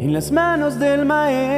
en las manos del Maestro.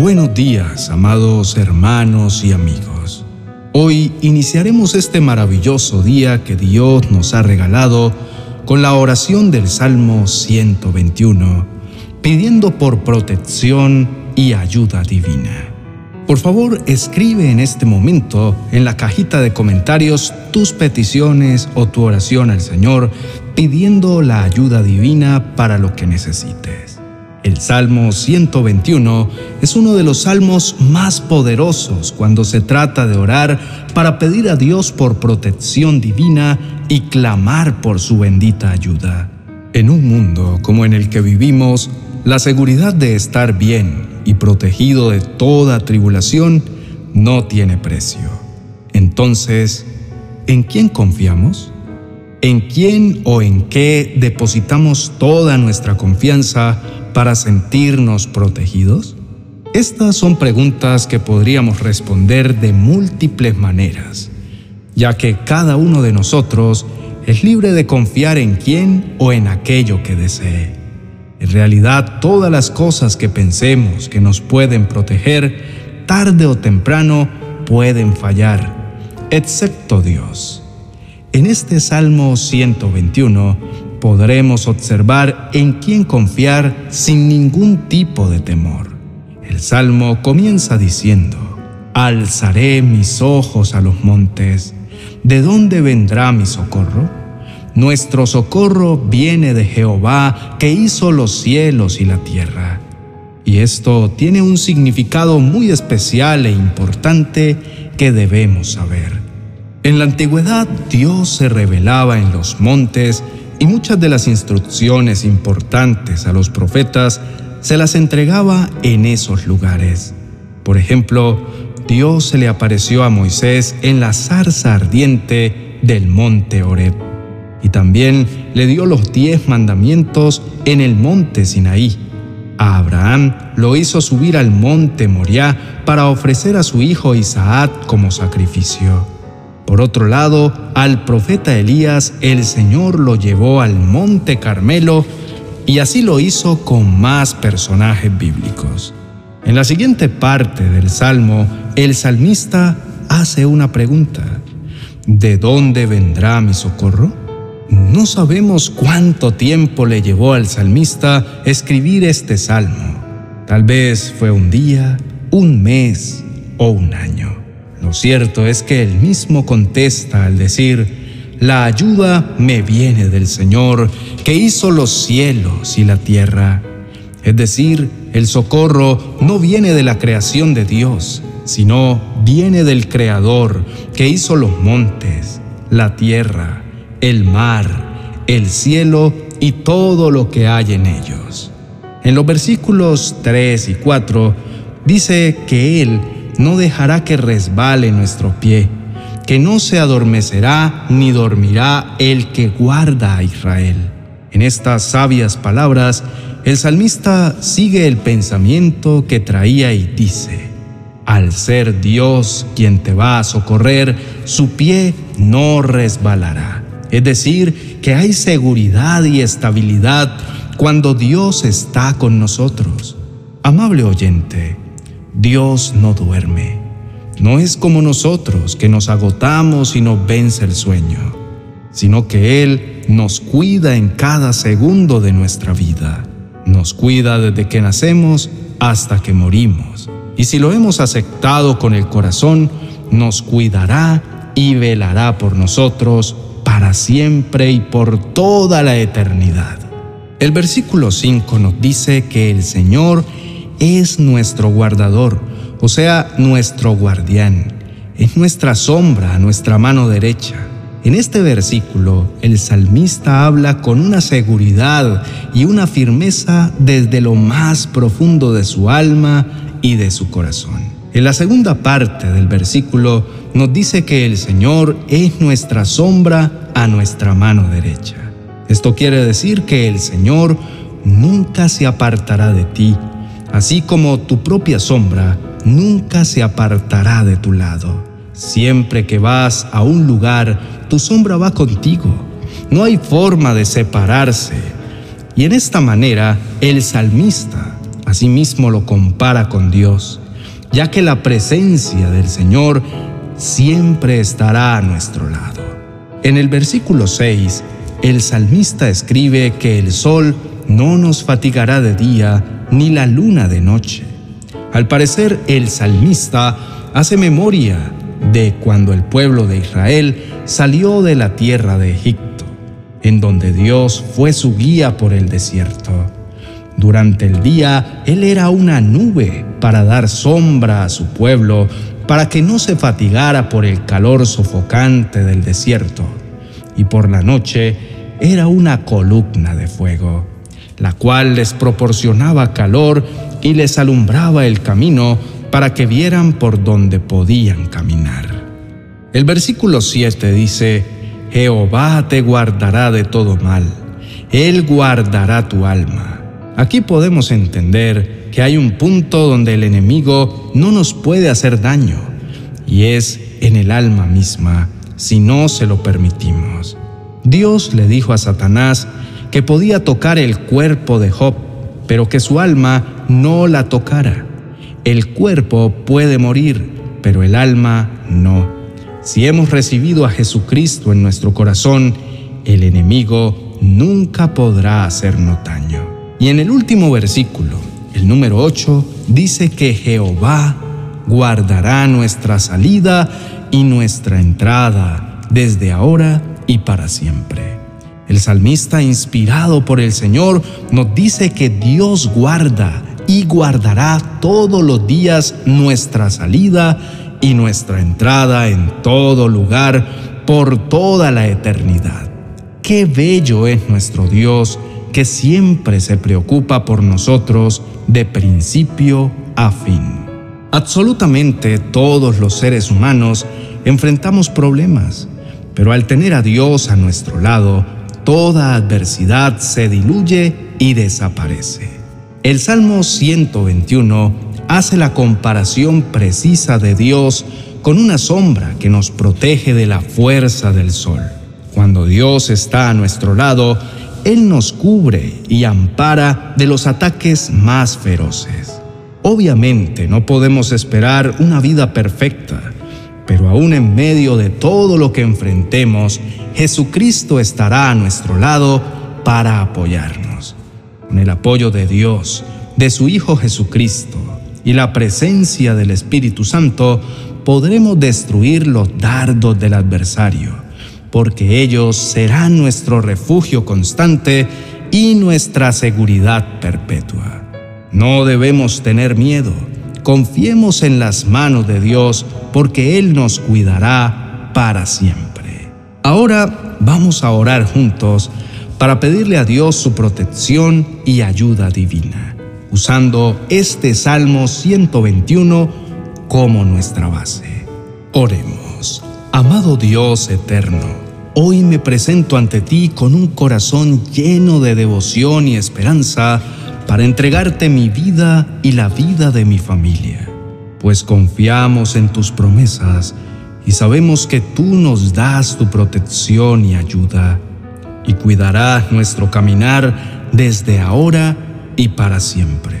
Buenos días, amados hermanos y amigos. Hoy iniciaremos este maravilloso día que Dios nos ha regalado con la oración del Salmo 121, pidiendo por protección y ayuda divina. Por favor, escribe en este momento en la cajita de comentarios tus peticiones o tu oración al Señor pidiendo la ayuda divina para lo que necesites. El Salmo 121 es uno de los salmos más poderosos cuando se trata de orar para pedir a Dios por protección divina y clamar por su bendita ayuda. En un mundo como en el que vivimos, la seguridad de estar bien y protegido de toda tribulación no tiene precio. Entonces, ¿en quién confiamos? ¿En quién o en qué depositamos toda nuestra confianza para sentirnos protegidos? Estas son preguntas que podríamos responder de múltiples maneras, ya que cada uno de nosotros es libre de confiar en quién o en aquello que desee. En realidad, todas las cosas que pensemos que nos pueden proteger, tarde o temprano pueden fallar, excepto Dios. En este Salmo 121 podremos observar en quién confiar sin ningún tipo de temor. El Salmo comienza diciendo, Alzaré mis ojos a los montes, ¿de dónde vendrá mi socorro? Nuestro socorro viene de Jehová que hizo los cielos y la tierra. Y esto tiene un significado muy especial e importante que debemos saber. En la antigüedad Dios se revelaba en los montes y muchas de las instrucciones importantes a los profetas se las entregaba en esos lugares. Por ejemplo, Dios se le apareció a Moisés en la zarza ardiente del monte Horeb y también le dio los diez mandamientos en el monte Sinaí. A Abraham lo hizo subir al monte Moriah para ofrecer a su hijo Isaac como sacrificio. Por otro lado, al profeta Elías el Señor lo llevó al monte Carmelo y así lo hizo con más personajes bíblicos. En la siguiente parte del Salmo, el salmista hace una pregunta. ¿De dónde vendrá mi socorro? No sabemos cuánto tiempo le llevó al salmista escribir este salmo. Tal vez fue un día, un mes o un año. Lo cierto es que él mismo contesta al decir, la ayuda me viene del Señor, que hizo los cielos y la tierra. Es decir, el socorro no viene de la creación de Dios, sino viene del Creador, que hizo los montes, la tierra, el mar, el cielo y todo lo que hay en ellos. En los versículos 3 y 4 dice que Él no dejará que resbale nuestro pie, que no se adormecerá ni dormirá el que guarda a Israel. En estas sabias palabras, el salmista sigue el pensamiento que traía y dice, al ser Dios quien te va a socorrer, su pie no resbalará. Es decir, que hay seguridad y estabilidad cuando Dios está con nosotros. Amable oyente, Dios no duerme. No es como nosotros que nos agotamos y nos vence el sueño, sino que Él nos cuida en cada segundo de nuestra vida. Nos cuida desde que nacemos hasta que morimos. Y si lo hemos aceptado con el corazón, nos cuidará y velará por nosotros para siempre y por toda la eternidad. El versículo 5 nos dice que el Señor es nuestro guardador, o sea, nuestro guardián. Es nuestra sombra, nuestra mano derecha. En este versículo, el salmista habla con una seguridad y una firmeza desde lo más profundo de su alma y de su corazón. En la segunda parte del versículo nos dice que el Señor es nuestra sombra a nuestra mano derecha. Esto quiere decir que el Señor nunca se apartará de ti, así como tu propia sombra nunca se apartará de tu lado. Siempre que vas a un lugar, tu sombra va contigo. No hay forma de separarse. Y en esta manera, el salmista asimismo lo compara con Dios, ya que la presencia del Señor siempre estará a nuestro lado. En el versículo 6, el salmista escribe que el sol no nos fatigará de día ni la luna de noche. Al parecer, el salmista hace memoria de cuando el pueblo de Israel salió de la tierra de Egipto, en donde Dios fue su guía por el desierto. Durante el día, Él era una nube para dar sombra a su pueblo, para que no se fatigara por el calor sofocante del desierto. Y por la noche, era una columna de fuego la cual les proporcionaba calor y les alumbraba el camino para que vieran por donde podían caminar. El versículo 7 dice, Jehová te guardará de todo mal, Él guardará tu alma. Aquí podemos entender que hay un punto donde el enemigo no nos puede hacer daño, y es en el alma misma, si no se lo permitimos. Dios le dijo a Satanás que podía tocar el cuerpo de Job, pero que su alma no la tocara. El cuerpo puede morir, pero el alma no. Si hemos recibido a Jesucristo en nuestro corazón, el enemigo nunca podrá hacernos daño. Y en el último versículo, el número 8, dice que Jehová guardará nuestra salida y nuestra entrada desde ahora y para siempre. El salmista, inspirado por el Señor, nos dice que Dios guarda y guardará todos los días nuestra salida y nuestra entrada en todo lugar por toda la eternidad. Qué bello es nuestro Dios que siempre se preocupa por nosotros de principio a fin. Absolutamente todos los seres humanos enfrentamos problemas, pero al tener a Dios a nuestro lado, toda adversidad se diluye y desaparece. El Salmo 121 hace la comparación precisa de Dios con una sombra que nos protege de la fuerza del sol. Cuando Dios está a nuestro lado, Él nos cubre y ampara de los ataques más feroces. Obviamente no podemos esperar una vida perfecta, pero aún en medio de todo lo que enfrentemos, Jesucristo estará a nuestro lado para apoyarnos. Con el apoyo de Dios, de su Hijo Jesucristo y la presencia del Espíritu Santo, podremos destruir los dardos del adversario, porque ellos serán nuestro refugio constante y nuestra seguridad perpetua. No debemos tener miedo Confiemos en las manos de Dios porque Él nos cuidará para siempre. Ahora vamos a orar juntos para pedirle a Dios su protección y ayuda divina, usando este Salmo 121 como nuestra base. Oremos. Amado Dios eterno, hoy me presento ante ti con un corazón lleno de devoción y esperanza para entregarte mi vida y la vida de mi familia, pues confiamos en tus promesas y sabemos que tú nos das tu protección y ayuda, y cuidarás nuestro caminar desde ahora y para siempre.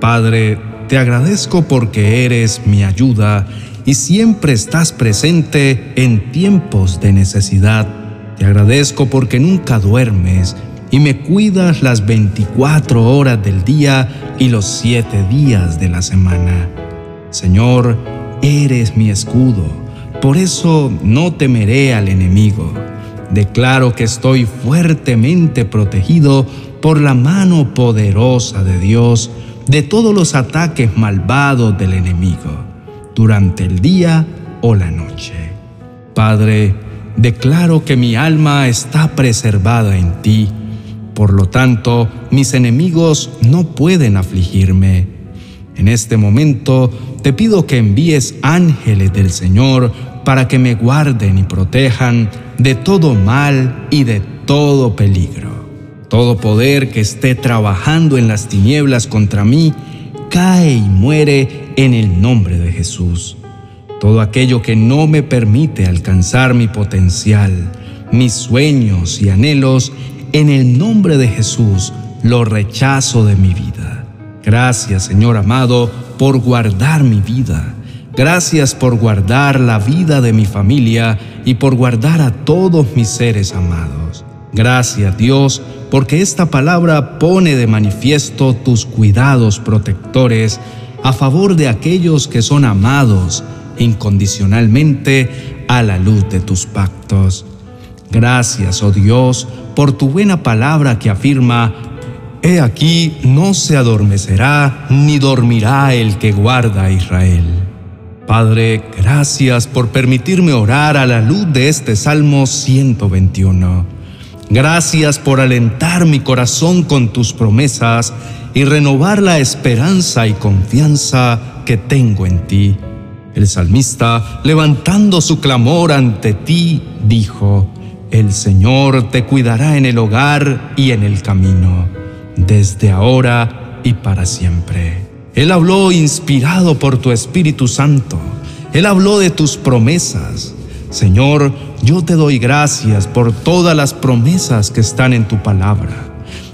Padre, te agradezco porque eres mi ayuda y siempre estás presente en tiempos de necesidad. Te agradezco porque nunca duermes y me cuidas las 24 horas del día y los siete días de la semana. Señor, eres mi escudo, por eso no temeré al enemigo. Declaro que estoy fuertemente protegido por la mano poderosa de Dios de todos los ataques malvados del enemigo, durante el día o la noche. Padre, declaro que mi alma está preservada en ti por lo tanto, mis enemigos no pueden afligirme. En este momento te pido que envíes ángeles del Señor para que me guarden y protejan de todo mal y de todo peligro. Todo poder que esté trabajando en las tinieblas contra mí, cae y muere en el nombre de Jesús. Todo aquello que no me permite alcanzar mi potencial, mis sueños y anhelos, en el nombre de Jesús lo rechazo de mi vida. Gracias, Señor amado, por guardar mi vida. Gracias por guardar la vida de mi familia y por guardar a todos mis seres amados. Gracias, Dios, porque esta palabra pone de manifiesto tus cuidados protectores a favor de aquellos que son amados incondicionalmente a la luz de tus pactos. Gracias, oh Dios, por tu buena palabra que afirma, He aquí no se adormecerá ni dormirá el que guarda a Israel. Padre, gracias por permitirme orar a la luz de este Salmo 121. Gracias por alentar mi corazón con tus promesas y renovar la esperanza y confianza que tengo en ti. El salmista, levantando su clamor ante ti, dijo, El Señor te cuidará en el hogar y en el camino, desde ahora y para siempre. Él habló inspirado por tu Espíritu Santo. Él habló de tus promesas. Señor, yo te doy gracias por todas las promesas que están en tu palabra.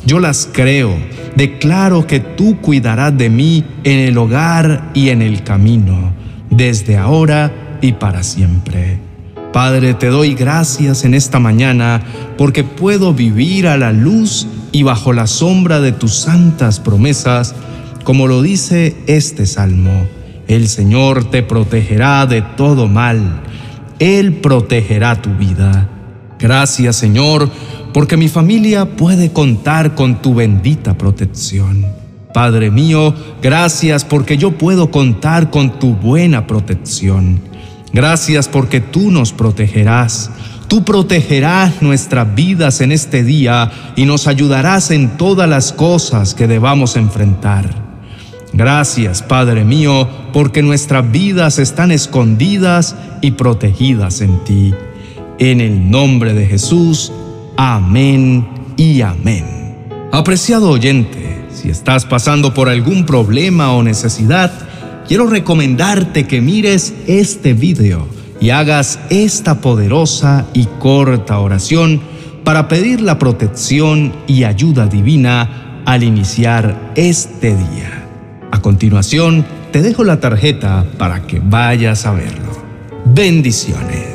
Yo las creo, declaro que tú cuidarás de mí en el hogar y en el camino, desde ahora y para siempre. Padre, te doy gracias en esta mañana porque puedo vivir a la luz y bajo la sombra de tus santas promesas, como lo dice este salmo. El Señor te protegerá de todo mal. Él protegerá tu vida. Gracias, Señor, porque mi familia puede contar con tu bendita protección. Padre mío, gracias porque yo puedo contar con tu buena protección. Gracias porque tú nos protegerás. Tú protegerás nuestras vidas en este día y nos ayudarás en todas las cosas que debamos enfrentar. Gracias, Padre mío, porque nuestras vidas están escondidas y protegidas en ti. En el nombre de Jesús, amén y amén. Apreciado oyente, si estás pasando por algún problema o necesidad, quiero recomendarte que mires este video y hagas esta poderosa y corta oración para pedir la protección y ayuda divina al iniciar este día. A continuación, te dejo la tarjeta para que vayas a verlo. Bendiciones.